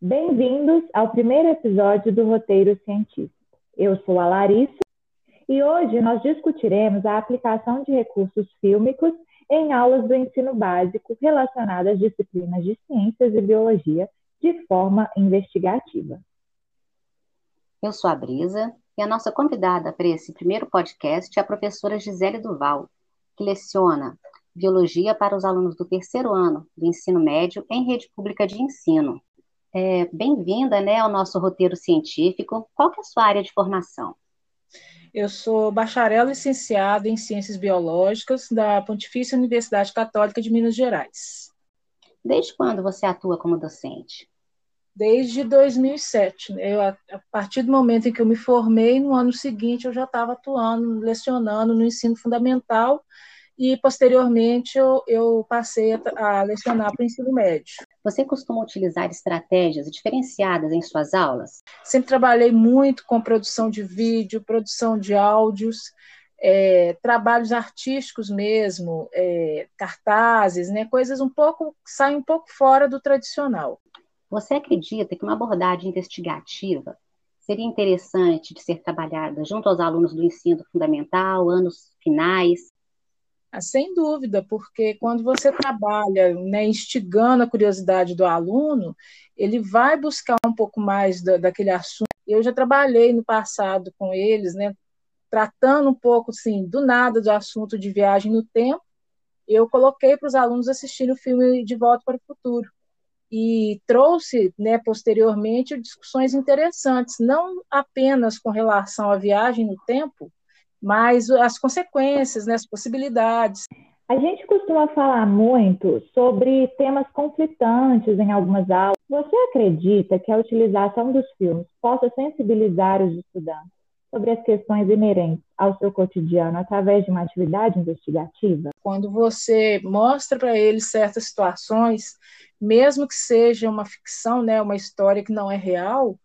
Bem-vindos ao primeiro episódio do Roteiro Científico. Eu sou a Larissa e hoje nós discutiremos a aplicação de recursos fílmicos em aulas do ensino básico relacionadas às disciplinas de ciências e biologia de forma investigativa. Eu sou a Brisa e a nossa convidada para esse primeiro podcast é a professora Gisele Duval, que leciona Biologia para os alunos do terceiro ano do ensino médio em rede pública de ensino. É, Bem-vinda né, ao nosso roteiro científico. Qual que é a sua área de formação? Eu sou bacharel licenciada em Ciências Biológicas da Pontifícia Universidade Católica de Minas Gerais. Desde quando você atua como docente? Desde 2007. Né? Eu, a partir do momento em que eu me formei, no ano seguinte eu já estava atuando, lecionando no ensino fundamental e posteriormente eu, eu passei a, a lecionar para o ensino médio. Você costuma utilizar estratégias diferenciadas em suas aulas? Sempre trabalhei muito com produção de vídeo, produção de áudios, é, trabalhos artísticos mesmo, é, cartazes, né, coisas um pouco saem um pouco fora do tradicional. Você acredita que uma abordagem investigativa seria interessante de ser trabalhada junto aos alunos do ensino fundamental, anos finais, sem dúvida, porque quando você trabalha né, instigando a curiosidade do aluno, ele vai buscar um pouco mais da, daquele assunto. Eu já trabalhei no passado com eles, né, tratando um pouco, assim, do nada do assunto de viagem no tempo. Eu coloquei para os alunos assistirem o filme De Volta para o Futuro e trouxe, né, posteriormente, discussões interessantes, não apenas com relação à viagem no tempo, mas as consequências, né, as possibilidades. A gente costuma falar muito sobre temas conflitantes em algumas aulas. Você acredita que a utilização dos filmes possa sensibilizar os estudantes sobre as questões inerentes ao seu cotidiano através de uma atividade investigativa? Quando você mostra para eles certas situações, mesmo que seja uma ficção, né, uma história que não é real,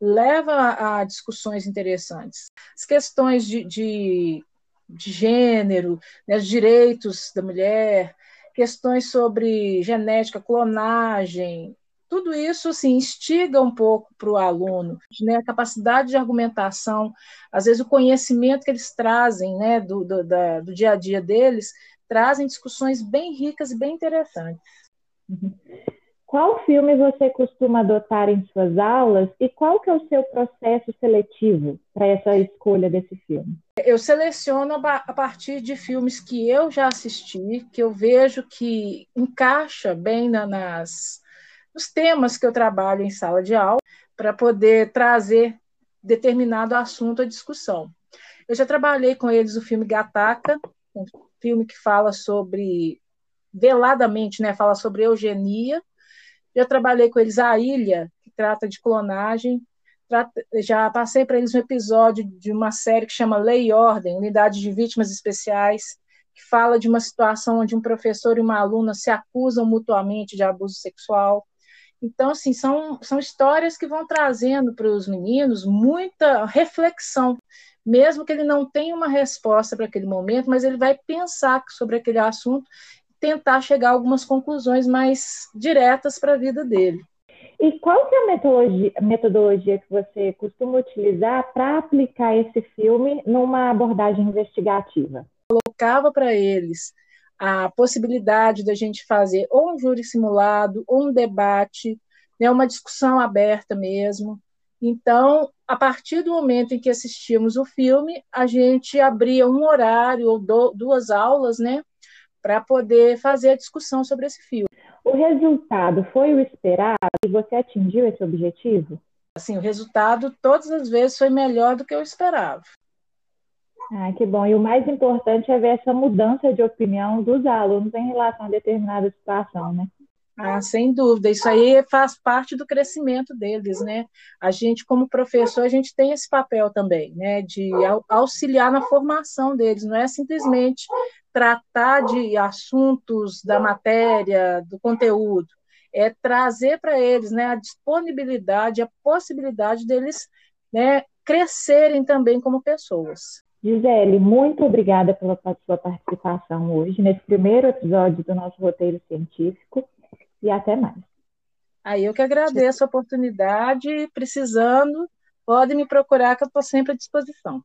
leva a discussões interessantes. As questões de, de, de gênero, né, os direitos da mulher, questões sobre genética, clonagem, tudo isso assim, instiga um pouco para o aluno, né, a capacidade de argumentação, às vezes o conhecimento que eles trazem né, do, do, da, do dia a dia deles, trazem discussões bem ricas e bem interessantes. Uhum. Qual filme você costuma adotar em suas aulas e qual que é o seu processo seletivo para essa escolha desse filme? Eu seleciono a partir de filmes que eu já assisti, que eu vejo que encaixa bem na, nas nos temas que eu trabalho em sala de aula, para poder trazer determinado assunto à discussão. Eu já trabalhei com eles o filme Gataca, um filme que fala sobre veladamente, né, fala sobre eugenia já trabalhei com eles a Ilha, que trata de clonagem. Já passei para eles um episódio de uma série que chama Lei e Ordem, Unidade de Vítimas Especiais, que fala de uma situação onde um professor e uma aluna se acusam mutuamente de abuso sexual. Então, assim, são, são histórias que vão trazendo para os meninos muita reflexão, mesmo que ele não tenha uma resposta para aquele momento, mas ele vai pensar sobre aquele assunto tentar chegar a algumas conclusões mais diretas para a vida dele. E qual que é a metodologia, metodologia que você costuma utilizar para aplicar esse filme numa abordagem investigativa? Colocava para eles a possibilidade da gente fazer ou um júri simulado, ou um debate, né, uma discussão aberta mesmo. Então, a partir do momento em que assistíamos o filme, a gente abria um horário ou do, duas aulas, né, para poder fazer a discussão sobre esse filme. O resultado foi o esperado e você atingiu esse objetivo? Assim, o resultado todas as vezes foi melhor do que eu esperava. Ah, que bom. E o mais importante é ver essa mudança de opinião dos alunos em relação a determinada situação, né? Ah, sem dúvida. Isso aí faz parte do crescimento deles, né? A gente, como professor, a gente tem esse papel também, né? De auxiliar na formação deles. Não é simplesmente tratar de assuntos da matéria, do conteúdo, é trazer para eles né, a disponibilidade, a possibilidade deles né, crescerem também como pessoas. Gisele, muito obrigada pela sua participação hoje nesse primeiro episódio do nosso roteiro científico e até mais. Aí eu que agradeço a oportunidade, precisando, pode me procurar que eu estou sempre à disposição.